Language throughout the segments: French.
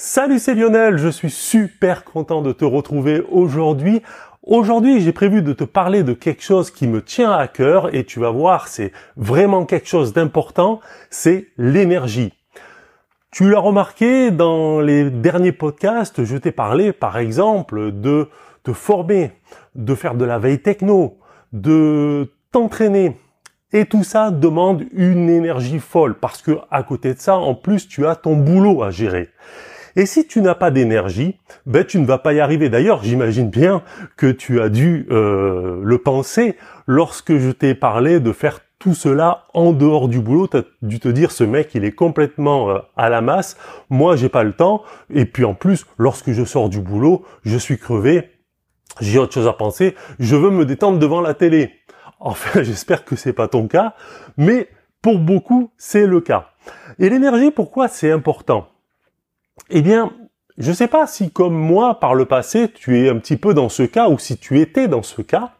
Salut, c'est Lionel, je suis super content de te retrouver aujourd'hui. Aujourd'hui, j'ai prévu de te parler de quelque chose qui me tient à cœur et tu vas voir, c'est vraiment quelque chose d'important, c'est l'énergie. Tu l'as remarqué dans les derniers podcasts, je t'ai parlé par exemple de te former, de faire de la veille techno, de t'entraîner. Et tout ça demande une énergie folle parce que à côté de ça, en plus, tu as ton boulot à gérer. Et si tu n'as pas d'énergie, ben tu ne vas pas y arriver. D'ailleurs, j'imagine bien que tu as dû euh, le penser lorsque je t'ai parlé de faire tout cela en dehors du boulot. Tu as dû te dire ce mec il est complètement euh, à la masse. Moi j'ai pas le temps. Et puis en plus, lorsque je sors du boulot, je suis crevé. J'ai autre chose à penser. Je veux me détendre devant la télé. Enfin, j'espère que c'est pas ton cas, mais pour beaucoup, c'est le cas. Et l'énergie, pourquoi c'est important? Eh bien, je ne sais pas si comme moi par le passé tu es un petit peu dans ce cas ou si tu étais dans ce cas.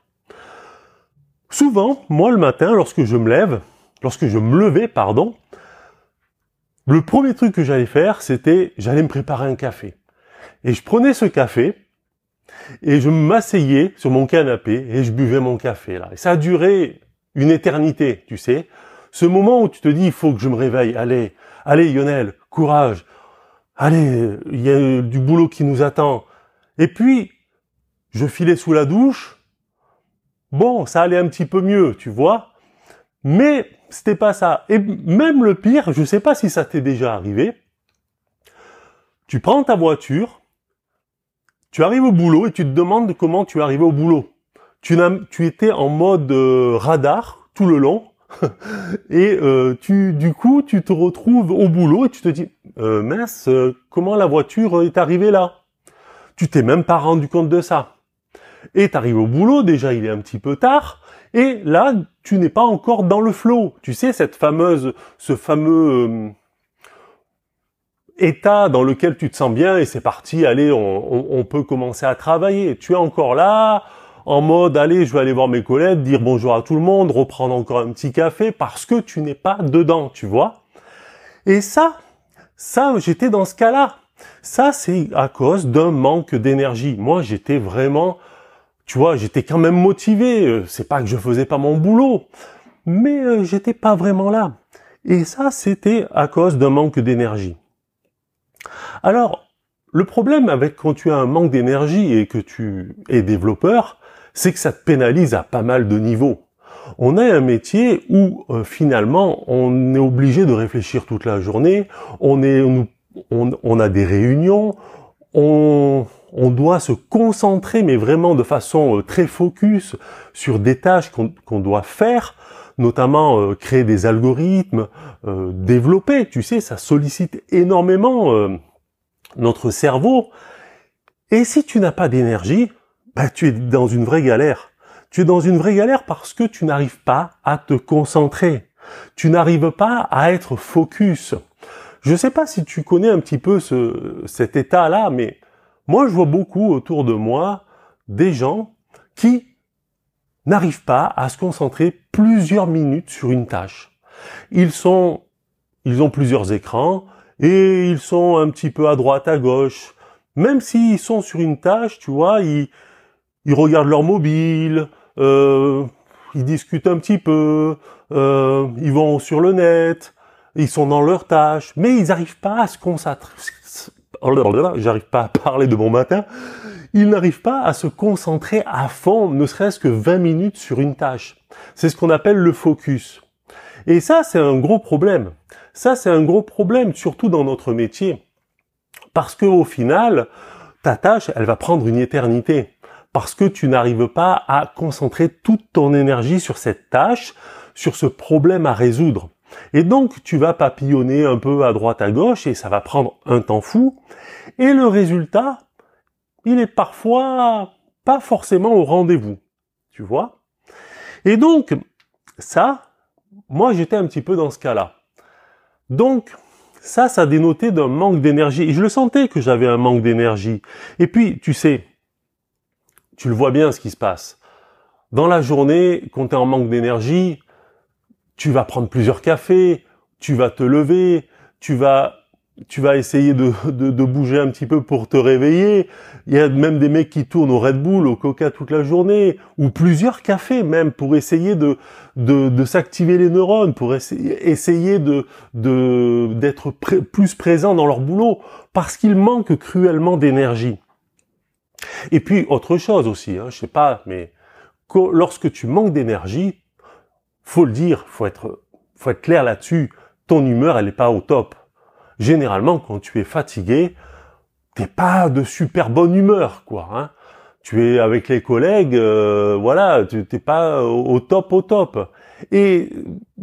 Souvent, moi le matin, lorsque je me lève, lorsque je me levais, pardon, le premier truc que j'allais faire, c'était j'allais me préparer un café. Et je prenais ce café et je m'asseyais sur mon canapé et je buvais mon café là. Et ça a duré une éternité, tu sais. Ce moment où tu te dis il faut que je me réveille, allez, allez Lionel, courage, allez, il y a du boulot qui nous attend. Et puis, je filais sous la douche. Bon, ça allait un petit peu mieux, tu vois. Mais c'était pas ça. Et même le pire, je sais pas si ça t'est déjà arrivé. Tu prends ta voiture, tu arrives au boulot et tu te demandes comment tu es arrivé au boulot. Tu, tu étais en mode euh, radar tout le long et euh, tu, du coup, tu te retrouves au boulot et tu te dis, euh, mince, euh, comment la voiture est arrivée là? Tu t'es même pas rendu compte de ça. Et tu arrives au boulot, déjà il est un petit peu tard, et là, tu n'es pas encore dans le flow. Tu sais, cette fameuse, ce fameux état dans lequel tu te sens bien et c'est parti, allez, on, on peut commencer à travailler. Tu es encore là, en mode allez, je vais aller voir mes collègues, dire bonjour à tout le monde, reprendre encore un petit café parce que tu n'es pas dedans, tu vois? Et ça, ça, j'étais dans ce cas-là. Ça, c'est à cause d'un manque d'énergie. Moi, j'étais vraiment, tu vois, j'étais quand même motivé. Euh, c'est pas que je faisais pas mon boulot, mais euh, j'étais pas vraiment là. Et ça, c'était à cause d'un manque d'énergie. Alors, le problème avec quand tu as un manque d'énergie et que tu es développeur, c'est que ça te pénalise à pas mal de niveaux. On a un métier où euh, finalement on est obligé de réfléchir toute la journée, on, a des réunions, on, doit se concentrer mais vraiment de façon euh, très focus sur des tâches qu'on doit faire, notamment euh, créer des algorithmes, développer, tu sais, ça sollicite énormément notre cerveau. Et si tu n'as pas d'énergie, bah, tu es dans une vraie galère. Tu es dans une vraie galère parce que tu n'arrives pas à te concentrer. Tu n'arrives pas à être focus. Je ne sais pas si tu connais un petit peu ce, cet état-là, mais moi je vois beaucoup autour de moi des gens qui n'arrivent pas à se concentrer plusieurs minutes sur une tâche. Ils sont, ils ont plusieurs écrans et ils sont un petit peu à droite, à gauche. Même s'ils sont sur une tâche, tu vois, ils regardent leur mobile, euh, ils discutent un petit peu, euh, ils vont sur le net, ils sont dans leur tâche, mais ils n'arrivent pas à se concentrer. J'arrive pas à parler de bon matin. Ils n'arrivent pas à se concentrer à fond, ne serait-ce que 20 minutes sur une tâche. C'est ce qu'on appelle le focus. Et ça, c'est un gros problème. Ça, c'est un gros problème, surtout dans notre métier. Parce que au final, ta tâche, elle va prendre une éternité parce que tu n'arrives pas à concentrer toute ton énergie sur cette tâche, sur ce problème à résoudre. Et donc, tu vas papillonner un peu à droite à gauche et ça va prendre un temps fou. Et le résultat, il est parfois pas forcément au rendez-vous. Tu vois? Et donc, ça, moi, j'étais un petit peu dans ce cas-là. Donc, ça, ça dénotait d'un manque d'énergie. Et je le sentais que j'avais un manque d'énergie. Et puis, tu sais, tu le vois bien ce qui se passe. Dans la journée, quand tu es en manque d'énergie, tu vas prendre plusieurs cafés, tu vas te lever, tu vas tu vas essayer de, de, bouger un petit peu pour te réveiller. Il y a même des mecs qui tournent au Red Bull, au Coca toute la journée, ou plusieurs cafés même pour essayer de, de, de s'activer les neurones, pour essayer, essayer de d'être plus présent dans leur boulot, parce qu'ils manquent cruellement d'énergie. Et puis autre chose aussi, hein, je sais pas, mais lorsque tu manques d'énergie, faut le dire, faut être faut être clair là-dessus, ton humeur elle est pas au top généralement, quand tu es fatigué, t'es pas de super bonne humeur, quoi. Hein. Tu es avec les collègues, euh, voilà, tu t'es pas au top, au top. Et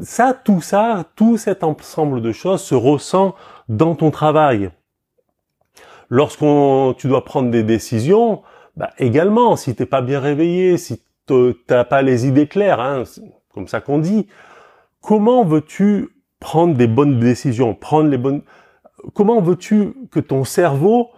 ça, tout ça, tout cet ensemble de choses se ressent dans ton travail. Lorsqu'on, tu dois prendre des décisions, bah également, si t'es pas bien réveillé, si t'as pas les idées claires, hein, comme ça qu'on dit, comment veux-tu prendre des bonnes décisions, prendre les bonnes, comment veux-tu que ton cerveau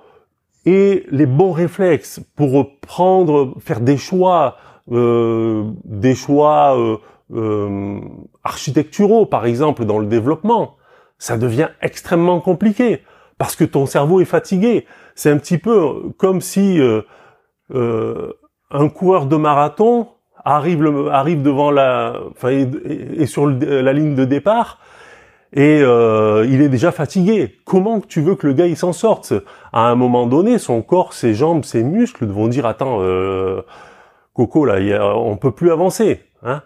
ait les bons réflexes pour prendre, faire des choix, euh, des choix euh, euh, architecturaux, par exemple, dans le développement? Ça devient extrêmement compliqué parce que ton cerveau est fatigué. C'est un petit peu comme si un coureur de marathon arrive, devant la, enfin, est, sur la ligne de départ et euh, il est déjà fatigué. Comment tu veux que le gars il s'en sorte? À un moment donné, son corps, ses jambes, ses muscles vont dire attends, euh, Coco là, on peut plus avancer. Hein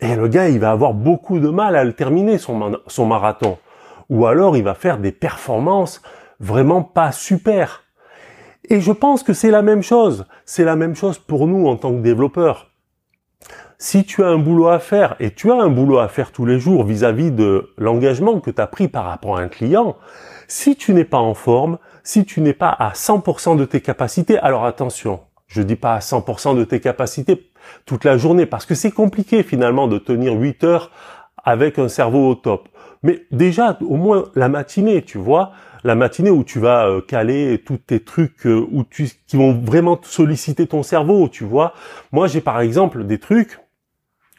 et le gars, il va avoir beaucoup de mal à le terminer son marathon. Ou alors, il va faire des performances vraiment pas super. Et je pense que c'est la même chose. C'est la même chose pour nous en tant que développeurs si tu as un boulot à faire, et tu as un boulot à faire tous les jours vis-à-vis de l'engagement que tu as pris par rapport à un client, si tu n'es pas en forme, si tu n'es pas à 100% de tes capacités, alors attention, je dis pas à 100% de tes capacités toute la journée, parce que c'est compliqué finalement de tenir 8 heures avec un cerveau au top. Mais déjà, au moins la matinée, tu vois, la matinée où tu vas euh, caler tous tes trucs euh, où tu, qui vont vraiment solliciter ton cerveau, tu vois. Moi, j'ai par exemple des trucs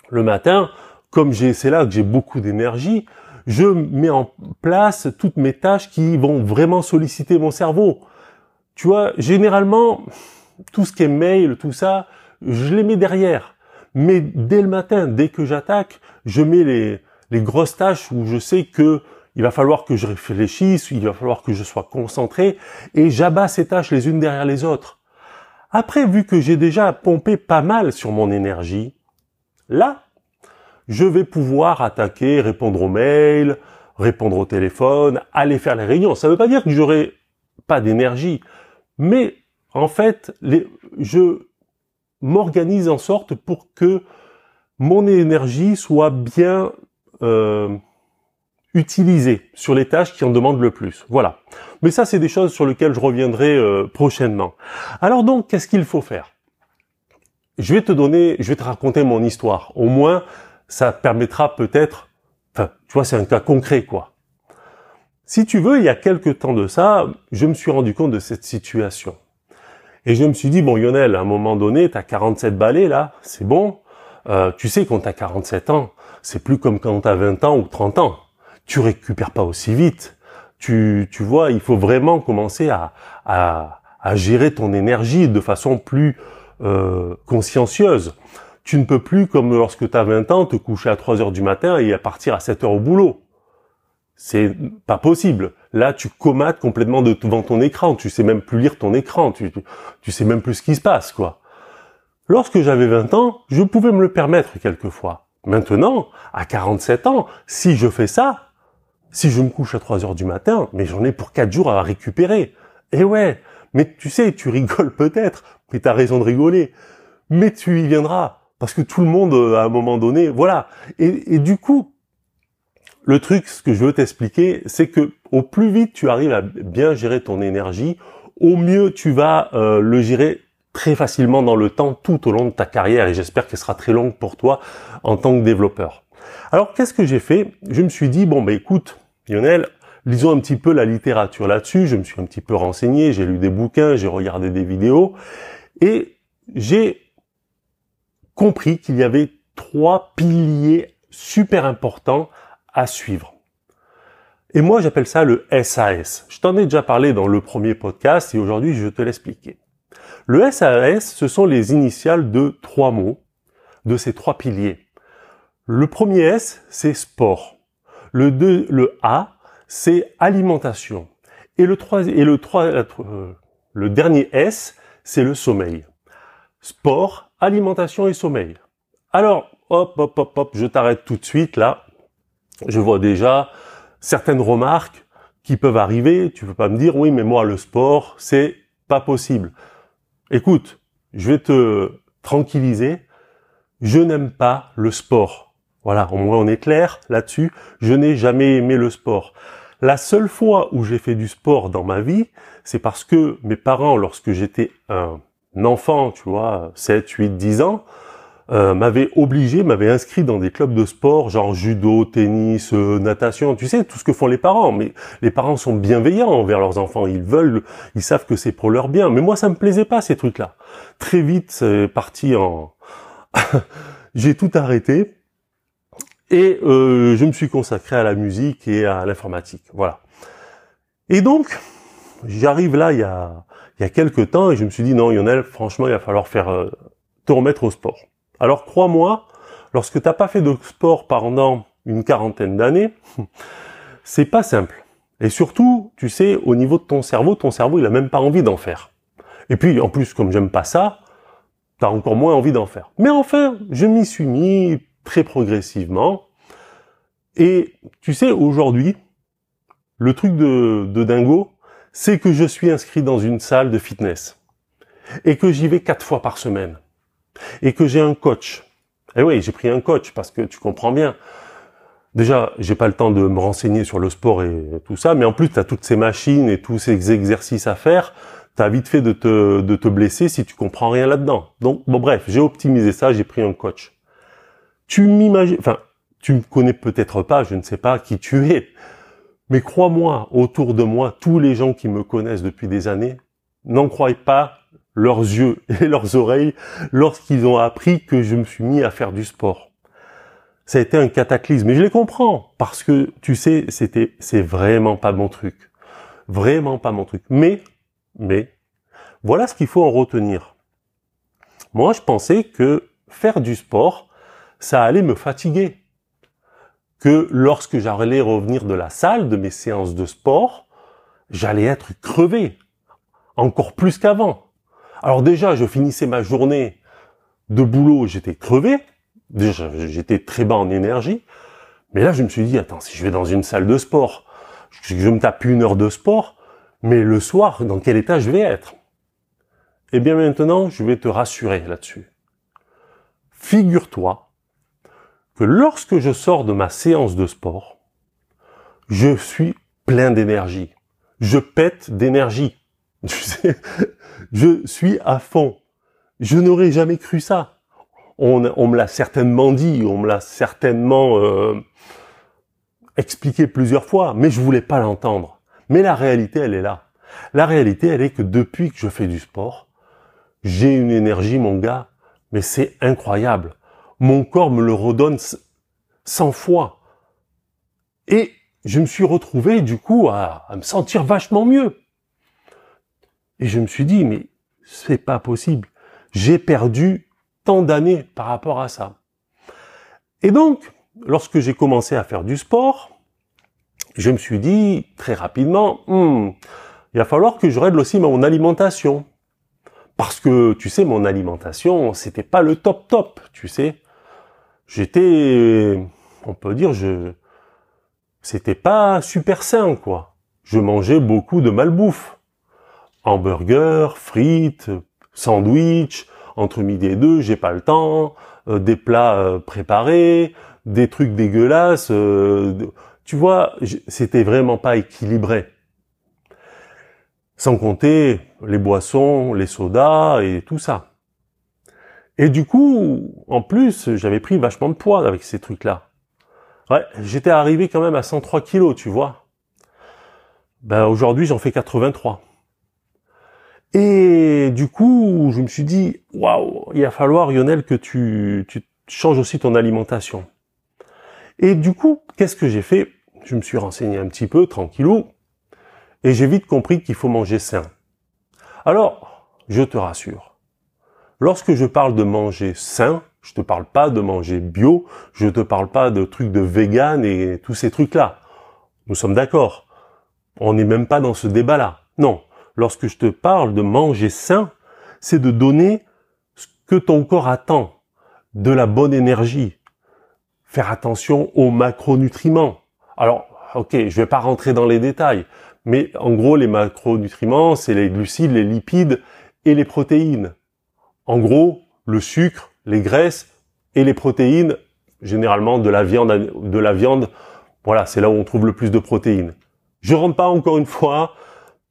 le matin, comme j'ai, c'est là que j'ai beaucoup d'énergie, je mets en place toutes mes tâches qui vont vraiment solliciter mon cerveau. Tu vois, généralement, tout ce qui est mail, tout ça, je les mets derrière. Mais dès le matin, dès que j'attaque, je mets les, les grosses tâches où je sais que il va falloir que je réfléchisse, il va falloir que je sois concentré, et j'abats ces tâches les unes derrière les autres. Après, vu que j'ai déjà pompé pas mal sur mon énergie, Là, je vais pouvoir attaquer, répondre aux mails, répondre au téléphone, aller faire les réunions. Ça ne veut pas dire que j'aurai pas d'énergie, mais en fait, je m'organise en sorte pour que mon énergie soit bien euh, sur les tâches qui en demandent le plus. Voilà. Mais ça, c'est des choses sur lesquelles je reviendrai euh, prochainement. Alors donc, qu'est-ce qu'il faut faire? Je vais te donner, je vais te raconter mon histoire. Au moins, ça permettra peut-être, enfin, tu vois, c'est un cas concret, quoi. Si tu veux, il y a quelques temps de ça, je me suis rendu compte de cette situation. Et je me suis dit, bon, Lionel, à un moment donné, t'as 47 balais, là, c'est bon. Euh, tu sais, quand t'as 47 ans, c'est plus comme quand t'as 20 ans ou 30 ans. Tu récupères pas aussi vite. Tu, tu vois, il faut vraiment commencer à, à, à gérer ton énergie de façon plus, euh, consciencieuse. Tu ne peux plus, comme lorsque tu as 20 ans, te coucher à 3 heures du matin et à partir à 7 heures au boulot. C'est pas possible. Là, tu comates complètement devant ton écran. Tu sais même plus lire ton écran. Tu, tu, sais même plus ce qui se passe, quoi. Lorsque j'avais 20 ans, je pouvais me le permettre quelquefois. Maintenant, à 47 ans, si je fais ça, si je me couche à 3 heures du matin, mais j'en ai pour 4 jours à récupérer. Et ouais, mais tu sais, tu rigoles peut-être, mais tu as raison de rigoler. Mais tu y viendras. Parce que tout le monde, euh, à un moment donné, voilà. Et, du coup, le truc, ce que je veux t'expliquer, c'est que au plus vite tu arrives à bien gérer ton énergie, au mieux tu vas euh, le gérer très facilement dans le temps tout au long de ta carrière et j'espère qu'elle sera très longue pour toi en tant que développeur. Alors qu'est-ce que j'ai fait? Je me suis dit bon bah écoute Lionel, lisons un petit peu la littérature là-dessus. Je me suis un petit peu renseigné, j'ai lu des bouquins, j'ai regardé des vidéos et j'ai compris qu'il y avait trois piliers super importants à suivre. Et moi, j'appelle ça le SAS. Je t'en ai déjà parlé dans le premier podcast et aujourd'hui, je te l'expliquer. Le SAS, ce sont les initiales de trois mots, de ces trois piliers. Le premier S, c'est sport. Le, deux, le A, c'est alimentation. Et le, trois, et le, trois, euh, le dernier S, c'est le sommeil. Sport, alimentation et sommeil. Alors, hop, hop, hop, hop, je t'arrête tout de suite là. Je vois déjà certaines remarques qui peuvent arriver. Tu peux pas me dire, oui, mais moi, le sport, c'est pas possible. Écoute, je vais te tranquilliser. Je n'aime pas le sport. Voilà, au moins on est clair là-dessus. Je n'ai jamais aimé le sport. La seule fois où j'ai fait du sport dans ma vie, c'est parce que mes parents, lorsque j'étais un enfant, tu vois, 7, 8, 10 ans, euh, m'avait obligé, m'avait inscrit dans des clubs de sport, genre judo, tennis, euh, natation, tu sais, tout ce que font les parents. Mais les parents sont bienveillants envers leurs enfants, ils veulent, ils savent que c'est pour leur bien. Mais moi, ça me plaisait pas ces trucs-là. Très vite, c'est parti en, j'ai tout arrêté et euh, je me suis consacré à la musique et à l'informatique. Voilà. Et donc, j'arrive là il y a il y a quelques temps et je me suis dit non, Lionel, franchement, il va falloir faire euh, te remettre au sport. Alors crois-moi, lorsque t'as pas fait de sport pendant une quarantaine d'années, c'est pas simple. Et surtout, tu sais, au niveau de ton cerveau, ton cerveau, il a même pas envie d'en faire. Et puis, en plus, comme j'aime pas ça, t'as encore moins envie d'en faire. Mais enfin, je m'y suis mis très progressivement. Et tu sais, aujourd'hui, le truc de, de dingo, c'est que je suis inscrit dans une salle de fitness. Et que j'y vais quatre fois par semaine et que j'ai un coach. Eh oui, j'ai pris un coach parce que tu comprends bien. Déjà, j'ai pas le temps de me renseigner sur le sport et tout ça, mais en plus, tu as toutes ces machines et tous ces exercices à faire. Tu as vite fait de te, de te blesser si tu comprends rien là-dedans. Donc, bon, bref, j'ai optimisé ça, j'ai pris un coach. Tu m'imagines, enfin, tu me connais peut-être pas, je ne sais pas qui tu es. Mais crois-moi, autour de moi, tous les gens qui me connaissent depuis des années n'en croient pas leurs yeux et leurs oreilles lorsqu'ils ont appris que je me suis mis à faire du sport. Ça a été un cataclysme. Et je les comprends. Parce que, tu sais, c'était, c'est vraiment pas mon truc. Vraiment pas mon truc. Mais, mais, voilà ce qu'il faut en retenir. Moi, je pensais que faire du sport, ça allait me fatiguer. Que lorsque j'allais revenir de la salle, de mes séances de sport, j'allais être crevé. Encore plus qu'avant. Alors déjà, je finissais ma journée de boulot, j'étais crevé. J'étais très bas en énergie. Mais là, je me suis dit, attends, si je vais dans une salle de sport, je, me tape une heure de sport, mais le soir, dans quel état je vais être? Eh bien maintenant, je vais te rassurer là-dessus. Figure-toi que lorsque je sors de ma séance de sport, je suis plein d'énergie. Je pète d'énergie. Tu sais, je suis à fond. Je n'aurais jamais cru ça. On, me l'a certainement dit, on me l'a certainement euh, expliqué plusieurs fois, mais je voulais pas l'entendre. Mais la réalité, elle est là. La réalité, elle est que depuis que je fais du sport, j'ai une énergie, mon gars, mais c'est incroyable. Mon corps me le redonne 100 fois. Et je me suis retrouvé, du coup, à, à me sentir vachement mieux. Et je me suis dit, mais c'est pas possible. J'ai perdu tant d'années par rapport à ça. Et donc, lorsque j'ai commencé à faire du sport, je me suis dit très rapidement, hmm, il va falloir que je règle aussi mon alimentation. Parce que, tu sais, mon alimentation, c'était pas le top top, tu sais. J'étais, on peut dire, je, c'était pas super sain, quoi. Je mangeais beaucoup de malbouffe hamburger, frites, sandwich, entre midi et deux, j'ai pas le temps, euh, des plats euh, préparés, des trucs dégueulasses. Euh, tu vois, c'était vraiment pas équilibré. Sans compter les boissons, les sodas et tout ça. Et du coup, en plus, j'avais pris vachement de poids avec ces trucs-là. Ouais, j'étais arrivé quand même à 103 kilos, tu vois. Ben aujourd'hui, j'en fais 83. Et du coup, je me suis dit, waouh, il va falloir, Lionel, que tu, tu changes aussi ton alimentation. Et du coup, qu'est-ce que j'ai fait? Je me suis renseigné un petit peu, tranquillou, et j'ai vite compris qu'il faut manger sain. Alors, je te rassure, lorsque je parle de manger sain, je te parle pas de manger bio, je te parle pas de trucs de vegan et tous ces trucs-là. Nous sommes d'accord. On n'est même pas dans ce débat-là. Non. Lorsque je te parle de manger sain, c'est de donner ce que ton corps attend, de la bonne énergie. Faire attention aux macronutriments. Alors, ok, je vais pas rentrer dans les détails, mais en gros, les macronutriments, c'est les glucides, les lipides et les protéines. En gros, le sucre, les graisses et les protéines, généralement de la viande, de la viande. Voilà, c'est là où on trouve le plus de protéines. Je rentre pas encore une fois,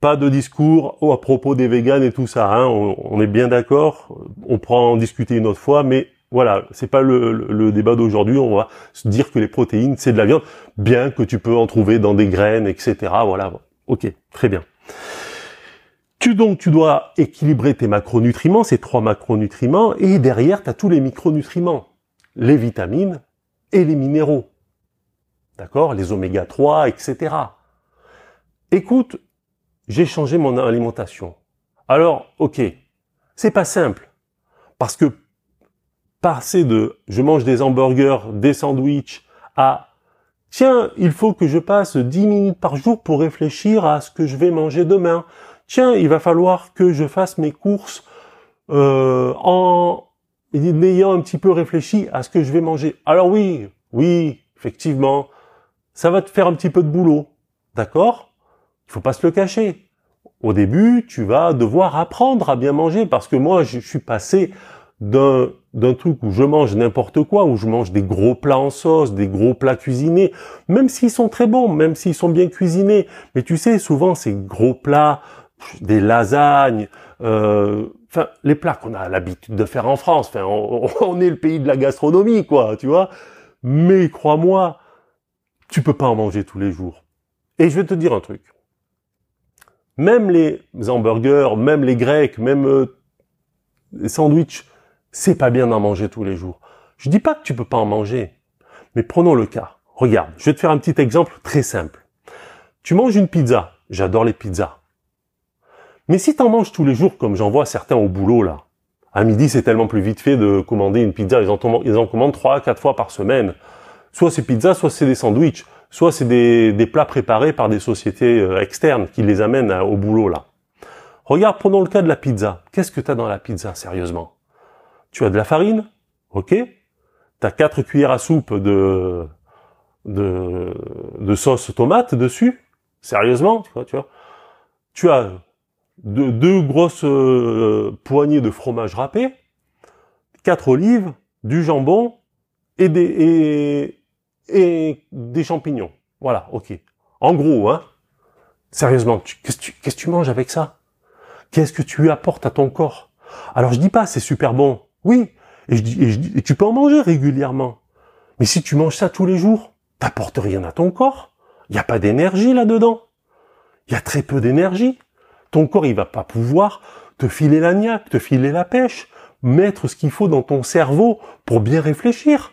pas de discours à propos des véganes et tout ça. Hein. On, est bien d'accord. On pourra en discuter une autre fois, mais voilà, c'est pas le, débat d'aujourd'hui. On va se dire que les protéines c'est de la viande, bien que tu peux en trouver dans des graines, etc. Voilà. Ok, très bien. Tu donc tu dois équilibrer tes macronutriments, ces trois macronutriments, et derrière tu as tous les micronutriments, les vitamines et les minéraux. D'accord? Les oméga 3, etc. Écoute, j'ai changé mon alimentation. Alors, ok, c'est pas simple. Parce que passer de je mange des hamburgers, des sandwichs à tiens, il faut que je passe 10 minutes par jour pour réfléchir à ce que je vais manger demain tiens, il va falloir que je fasse mes courses euh, en ayant un petit peu réfléchi à ce que je vais manger. Alors oui, oui, effectivement, ça va te faire un petit peu de boulot, d'accord? Il faut pas se le cacher. Au début, tu vas devoir apprendre à bien manger parce que moi, je suis passé d'un d'un truc où je mange n'importe quoi, où je mange des gros plats en sauce, des gros plats cuisinés, même s'ils sont très bons, même s'ils sont bien cuisinés. Mais tu sais, souvent ces gros plats des lasagnes, euh, enfin les plats qu'on a l'habitude de faire en France. Enfin, on, est le pays de la gastronomie, quoi, tu vois. Mais crois-moi, tu peux pas en manger tous les jours. Et je vais te dire un truc. Même les hamburgers, même les grecs, même euh, les sandwichs, c'est pas bien d'en manger tous les jours. Je dis pas que tu peux pas en manger, mais prenons le cas. Regarde, je vais te faire un petit exemple très simple. Tu manges une pizza. J'adore les pizzas. Mais si t'en manges tous les jours, comme j'en vois certains au boulot là, à midi c'est tellement plus vite fait de commander une pizza, ils en, en commandent trois, quatre fois par semaine. Soit c'est pizza, soit c'est des sandwichs, soit c'est des, plats préparés par des sociétés euh, externes qui les amènent au boulot là. Regarde, prenons le cas de la pizza. Qu'est-ce que tu as dans la pizza, sérieusement? Tu as de la farine, ok Tu as quatre cuillères à soupe de, sauce tomate dessus, sérieusement, tu vois, tu vois? Tu as de, deux grosses euh, poignées de fromage râpé, quatre olives, du jambon et des, et, des champignons. Voilà, ok. En gros, hein. Sérieusement, qu'est-ce que tu, manges avec ça? Qu'est-ce que tu apportes à ton corps? Alors je dis pas c'est super bon. Oui, et, et, et tu peux en manger régulièrement. Mais si tu manges ça tous les jours, t'apportes rien à ton corps. Il n'y a pas d'énergie là-dedans. Il y a très peu d'énergie ton corps, il va pas pouvoir te filer la niaque, te filer la pêche, mettre ce qu'il faut dans ton cerveau pour bien réfléchir.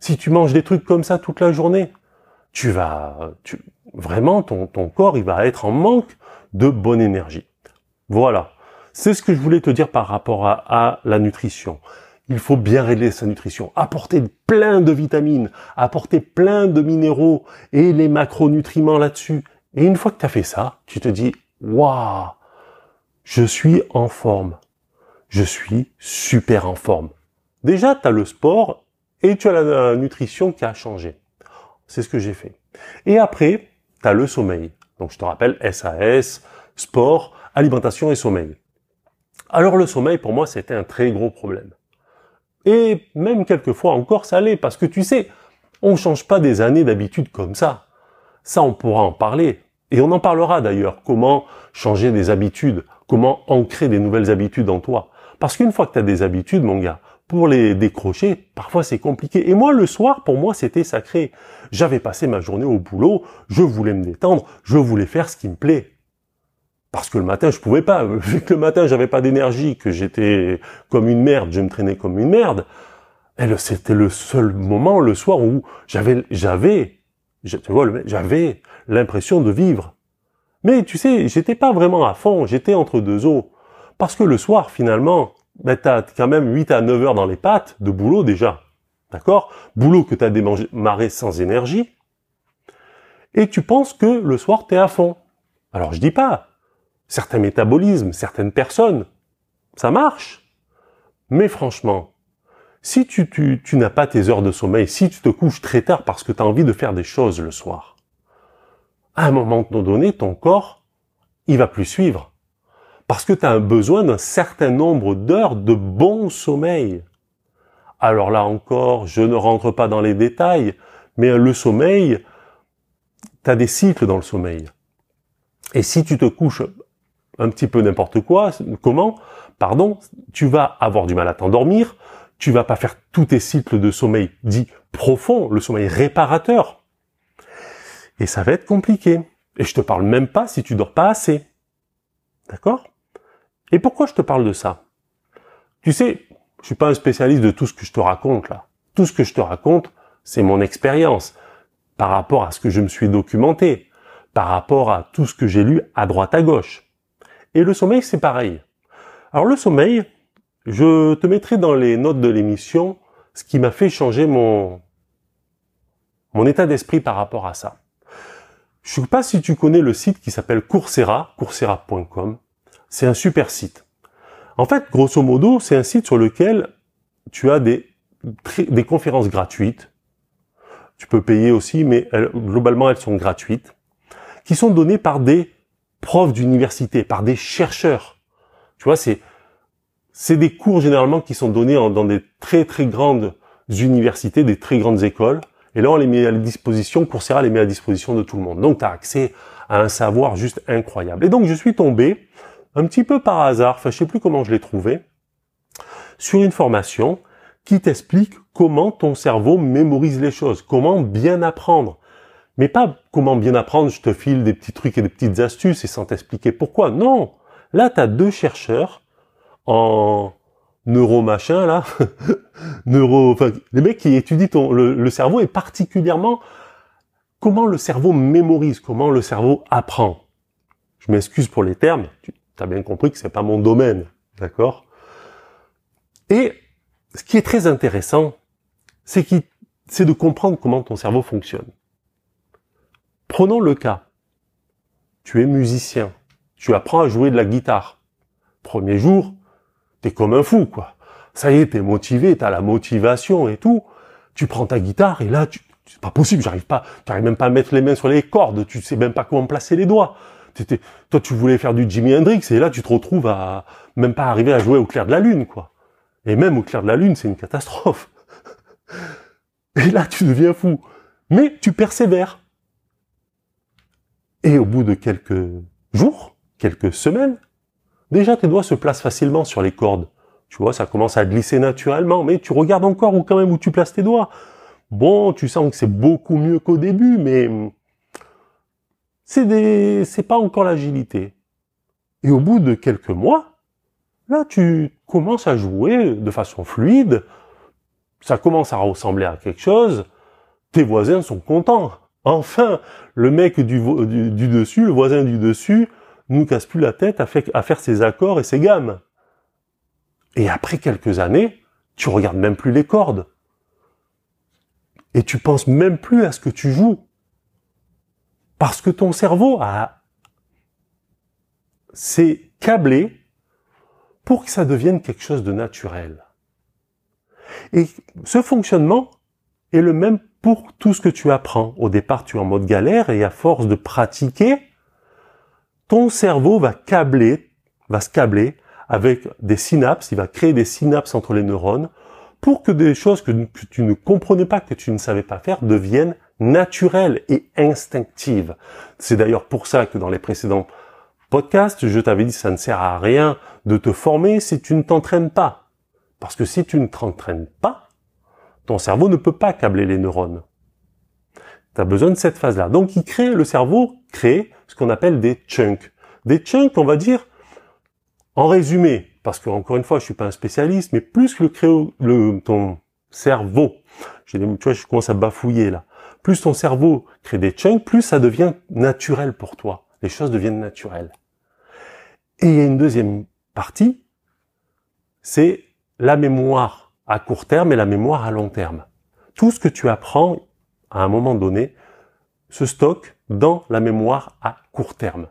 Si tu manges des trucs comme ça toute la journée, tu vas, tu, vraiment, ton, corps, il va être en manque de bonne énergie. Voilà. C'est ce que je voulais te dire par rapport à, à la nutrition. Il faut bien régler sa nutrition, apporter plein de vitamines, apporter plein de minéraux et les macronutriments là-dessus. Et une fois que tu as fait ça, tu te dis, waouh, je suis en forme. Je suis super en forme. Déjà, tu as le sport et tu as la nutrition qui a changé. C'est ce que j'ai fait. Et après, tu as le sommeil. Donc je te rappelle SAS, sport, alimentation et sommeil. Alors le sommeil, pour moi, c'était un très gros problème. Et même quelquefois encore, ça allait, parce que tu sais, on change pas des années d'habitude comme ça. Ça, on pourra en parler. Et on en parlera d'ailleurs, comment changer des habitudes, comment ancrer des nouvelles habitudes en toi. Parce qu'une fois que tu as des habitudes, mon gars, pour les décrocher, parfois c'est compliqué. Et moi, le soir, pour moi, c'était sacré. J'avais passé ma journée au boulot, je voulais me détendre, je voulais faire ce qui me plaît. Parce que le matin, je pouvais pas. Vu que le matin, j'avais pas d'énergie, que j'étais comme une merde, je me traînais comme une merde. C'était le seul moment, le soir, où j'avais, j'avais tu vois, j'avais l'impression de vivre. Mais tu sais, j'étais pas vraiment à fond, j'étais entre deux eaux. Parce que le soir, finalement, ben, t'as quand même 8 à 9 heures dans les pattes de boulot déjà. D'accord? Boulot que t'as démarré sans énergie. Et tu penses que le soir, t'es à fond. Alors je dis pas. Certains métabolismes, certaines personnes, ça marche. Mais franchement, si tu, tu, tu n'as pas tes heures de sommeil, si tu te couches très tard parce que tu as envie de faire des choses le soir, à un moment donné, ton corps, il va plus suivre. Parce que tu as besoin d'un certain nombre d'heures de bon sommeil. Alors là encore, je ne rentre pas dans les détails, mais le sommeil, tu as des cycles dans le sommeil. Et si tu te couches un petit peu n'importe quoi, comment, pardon, tu vas avoir du mal à t'endormir, tu vas pas faire tous tes cycles de sommeil dit profond, le sommeil réparateur. Et ça va être compliqué. Et je te parle même pas si tu dors pas assez. D'accord? Et pourquoi je te parle de ça? Tu sais, je suis pas un spécialiste de tout ce que je te raconte là. Tout ce que je te raconte, c'est mon expérience par rapport à ce que je me suis documenté, par rapport à tout ce que j'ai lu à droite à gauche. Et le sommeil, c'est pareil. Alors le sommeil, je te mettrai dans les notes de l'émission ce qui m'a fait changer mon, mon état d'esprit par rapport à ça. Je sais pas si tu connais le site qui s'appelle Coursera, coursera.com. C'est un super site. En fait, grosso modo, c'est un site sur lequel tu as des, conférences gratuites. Tu peux payer aussi, mais globalement, elles sont gratuites. Qui sont données par des profs d'université, par des chercheurs. Tu vois, c'est c'est des cours généralement qui sont donnés dans des très très grandes universités, des très grandes écoles. Et là, on les met à disposition, Coursera les met à disposition de tout le monde. Donc, tu as accès à un savoir juste incroyable. Et donc, je suis tombé, un petit peu par hasard, enfin, je sais plus comment je l'ai trouvé, sur une formation qui t'explique comment ton cerveau mémorise les choses, comment bien apprendre. Mais pas comment bien apprendre, je te file des petits trucs et des petites astuces et sans t'expliquer pourquoi. Non. Là, tu as deux chercheurs en neuromachin, là, neuro, enfin, les mecs qui étudient le, cerveau et particulièrement comment le cerveau mémorise, comment le cerveau apprend. Je m'excuse pour les termes, as bien compris que c'est pas mon domaine, d'accord? Et ce qui est très intéressant, c'est c'est de comprendre comment ton cerveau fonctionne. Prenons le cas. Tu es musicien. Tu apprends à jouer de la guitare. Premier jour, t'es comme un fou, quoi. Ça y est, t'es motivé, t'as la motivation et tout. Tu prends ta guitare et là, tu, c'est pas possible, j'arrive pas, t'arrives même pas à mettre les mains sur les cordes, tu sais même pas comment placer les doigts. Toi, tu voulais faire du Jimi Hendrix et là, tu te retrouves à même pas arriver à jouer au clair de la lune, quoi. Et même au clair de la lune, c'est une catastrophe. Et là, tu deviens fou. Mais tu persévères. Et au bout de quelques jours, quelques semaines, déjà tes doigts se placent facilement sur les cordes. Tu vois, ça commence à glisser naturellement, mais tu regardes encore où quand même où tu places tes doigts. Bon, tu sens que c'est beaucoup mieux qu'au début, mais c'est des, pas encore l'agilité. Et au bout de quelques mois, là, tu commences à jouer de façon fluide. Ça commence à ressembler à quelque chose. Tes voisins sont contents. Enfin, le mec du, dessus, le voisin du dessus, nous casse plus la tête à faire ses accords et ses gammes. Et après quelques années, tu regardes même plus les cordes. Et tu penses même plus à ce que tu joues. Parce que ton cerveau a, s'est câblé pour que ça devienne quelque chose de naturel. Et ce fonctionnement est le même pour tout ce que tu apprends. Au départ, tu es en mode galère et à force de pratiquer, ton cerveau va câbler, va se câbler avec des synapses, il va créer des synapses entre les neurones pour que des choses que, tu ne comprenais pas, que tu ne savais pas faire, deviennent naturelles et instinctives. C'est d'ailleurs pour ça que dans les précédents podcasts, je t'avais dit ça ne sert à rien de te former si tu ne t'entraînes pas. Parce que si tu ne t'entraînes pas, ton cerveau ne peut pas câbler les neurones. Tu as besoin de cette phase-là. Donc il crée, le cerveau crée ce qu'on appelle des chunks. Des chunks, on va dire, en résumé, parce que encore une fois, je suis pas un spécialiste, mais plus que le créer le, ton cerveau, tu vois, je commence à bafouiller là. Plus ton cerveau crée des chunks, plus ça devient naturel pour toi. Les choses deviennent naturelles. Et il y a une deuxième partie, c'est la mémoire à court terme et la mémoire à long terme. Tout ce que tu apprends à un moment donné se stocke dans la mémoire à court terme,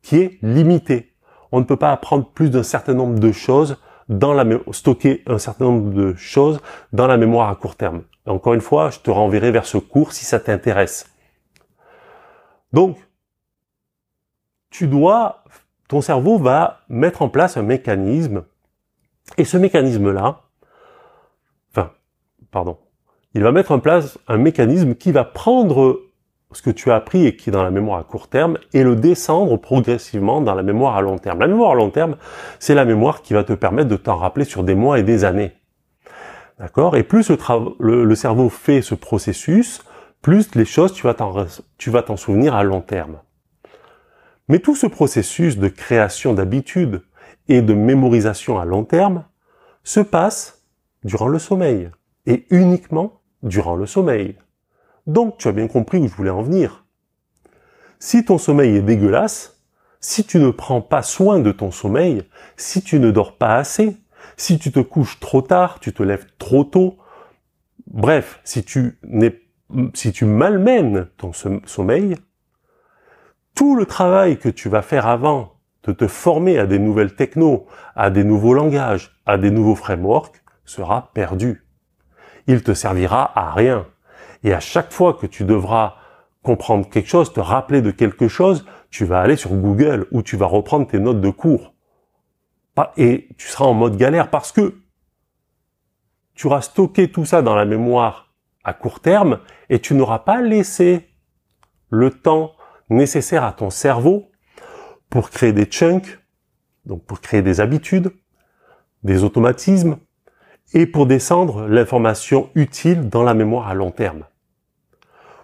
qui est limitée. On ne peut pas apprendre plus d'un certain nombre de choses dans la stocker un certain nombre de choses dans la mémoire à court terme. Encore une fois, je te renverrai vers ce cours si ça t'intéresse. Donc, tu dois, ton cerveau va mettre en place un mécanisme, et ce mécanisme-là, enfin, pardon, il va mettre en place un mécanisme qui va prendre ce que tu as appris et qui est dans la mémoire à court terme et le descendre progressivement dans la mémoire à long terme. La mémoire à long terme, c'est la mémoire qui va te permettre de t'en rappeler sur des mois et des années. D'accord? Et plus le, le, cerveau fait ce processus, plus les choses, tu vas t'en souvenir à long terme. Mais tout ce processus de création d'habitudes et de mémorisation à long terme se passe durant le sommeil et uniquement durant le sommeil. Donc tu as bien compris où je voulais en venir. Si ton sommeil est dégueulasse, si tu ne prends pas soin de ton sommeil, si tu ne dors pas assez, si tu te couches trop tard, tu te lèves trop tôt, bref, si tu, si tu malmènes ton sommeil, tout le travail que tu vas faire avant de te former à des nouvelles technos, à des nouveaux langages, à des nouveaux frameworks, sera perdu. Il te servira à rien. Et à chaque fois que tu devras comprendre quelque chose, te rappeler de quelque chose, tu vas aller sur Google ou tu vas reprendre tes notes de cours. Et tu seras en mode galère parce que tu auras stocké tout ça dans la mémoire à court terme et tu n'auras pas laissé le temps nécessaire à ton cerveau pour créer des chunks, donc pour créer des habitudes, des automatismes, et pour descendre l'information utile dans la mémoire à long terme.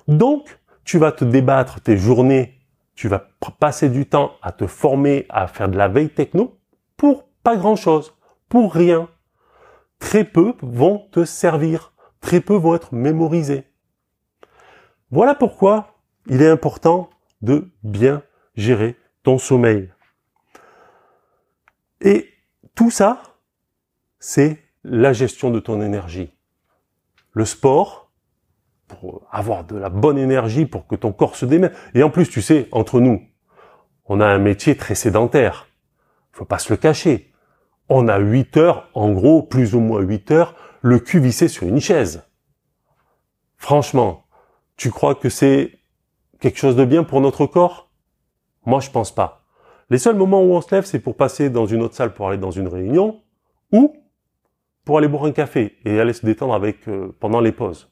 Donc, tu vas te débattre tes journées, tu vas passer du temps à te former, à faire de la veille techno pour pas grand chose, pour rien. Très peu vont te servir, très peu vont être mémorisés. Voilà pourquoi il est important de bien gérer ton sommeil. Et tout ça, c'est la gestion de ton énergie. Le sport, pour avoir de la bonne énergie, pour que ton corps se démène. Et en plus, tu sais, entre nous, on a un métier très sédentaire. Faut pas se le cacher. On a 8 heures, en gros, plus ou moins 8 heures, le cul vissé sur une chaise. Franchement, tu crois que c'est quelque chose de bien pour notre corps? Moi, je pense pas. Les seuls moments où on se lève, c'est pour passer dans une autre salle pour aller dans une réunion ou pour aller boire un café et aller se détendre avec euh, pendant les pauses.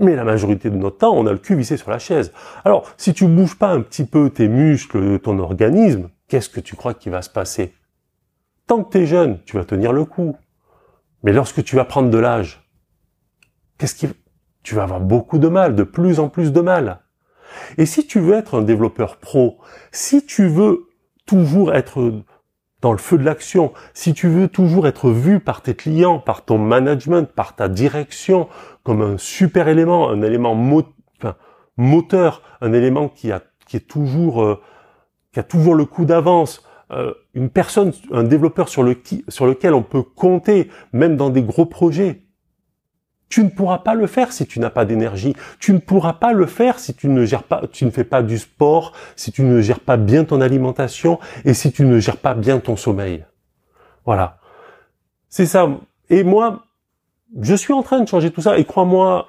Mais la majorité de notre temps, on a le cul vissé sur la chaise. Alors, si tu bouges pas un petit peu tes muscles, ton organisme, qu'est-ce que tu crois qui va se passer? Tant que tu es jeune, tu vas tenir le coup. Mais lorsque tu vas prendre de l'âge, qu'est-ce qui tu vas avoir beaucoup de mal, de plus en plus de mal. Et si tu veux être un développeur pro, si tu veux toujours être dans le feu de l'action, si tu veux toujours être vu par tes clients, par ton management, par ta direction, comme un super élément, un élément moteur, un élément qui a qui est toujours euh, qui a toujours le coup d'avance, euh, une personne, un développeur sur, le, sur lequel on peut compter, même dans des gros projets. Tu ne pourras pas le faire si tu n'as pas d'énergie. Tu ne pourras pas le faire si tu ne gères pas, tu ne fais pas du sport, si tu ne gères pas bien ton alimentation et si tu ne gères pas bien ton sommeil. Voilà. C'est ça. Et moi, je suis en train de changer tout ça et crois-moi,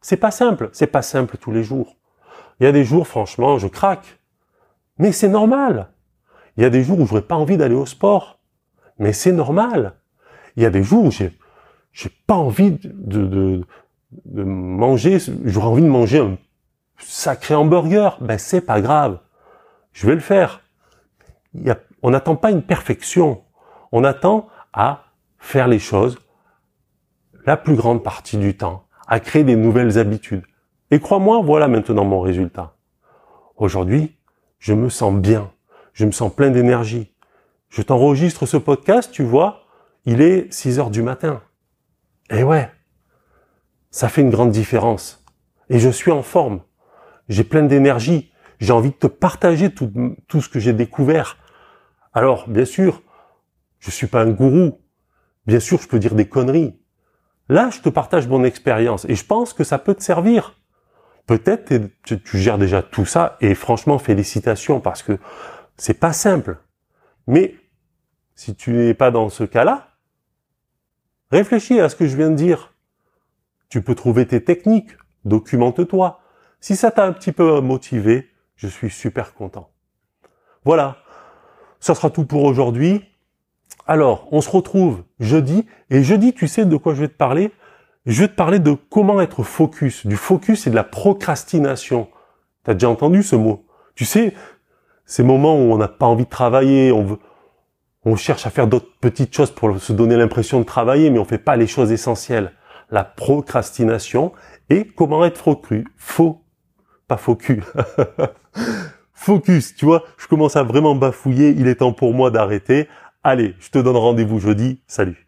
c'est pas simple. C'est pas simple tous les jours. Il y a des jours, franchement, je craque. Mais c'est normal. Il y a des jours où j'aurais pas envie d'aller au sport. Mais c'est normal. Il y a des jours où j'ai j'ai pas envie de, de, de manger, j'aurais envie de manger un sacré hamburger. Ben c'est pas grave, je vais le faire. On n'attend pas une perfection, on attend à faire les choses la plus grande partie du temps, à créer des nouvelles habitudes. Et crois-moi, voilà maintenant mon résultat. Aujourd'hui, je me sens bien, je me sens plein d'énergie. Je t'enregistre ce podcast, tu vois, il est 6 heures du matin. Eh ouais, ça fait une grande différence. Et je suis en forme. J'ai plein d'énergie. J'ai envie de te partager tout, tout ce que j'ai découvert. Alors, bien sûr, je suis pas un gourou. Bien sûr, je peux dire des conneries. Là, je te partage mon expérience et je pense que ça peut te servir. Peut-être tu, tu gères déjà tout ça et franchement, félicitations parce que c'est pas simple. Mais si tu n'es pas dans ce cas-là, réfléchis à ce que je viens de dire. Tu peux trouver tes techniques, documente-toi. Si ça t'a un petit peu motivé, je suis super content. Voilà, ça sera tout pour aujourd'hui. Alors, on se retrouve jeudi, et jeudi, tu sais de quoi je vais te parler? Je vais te parler de comment être focus, du focus et de la procrastination. T'as déjà entendu ce mot? Tu sais, ces moments où on n'a pas envie de travailler, on veut, on cherche à faire d'autres petites choses pour se donner l'impression de travailler, mais on fait pas les choses essentielles. La procrastination et comment être focus, faux, pas focus. Focus, tu vois, je commence à vraiment bafouiller, il est temps pour moi d'arrêter. Allez, je te donne rendez-vous jeudi. Salut.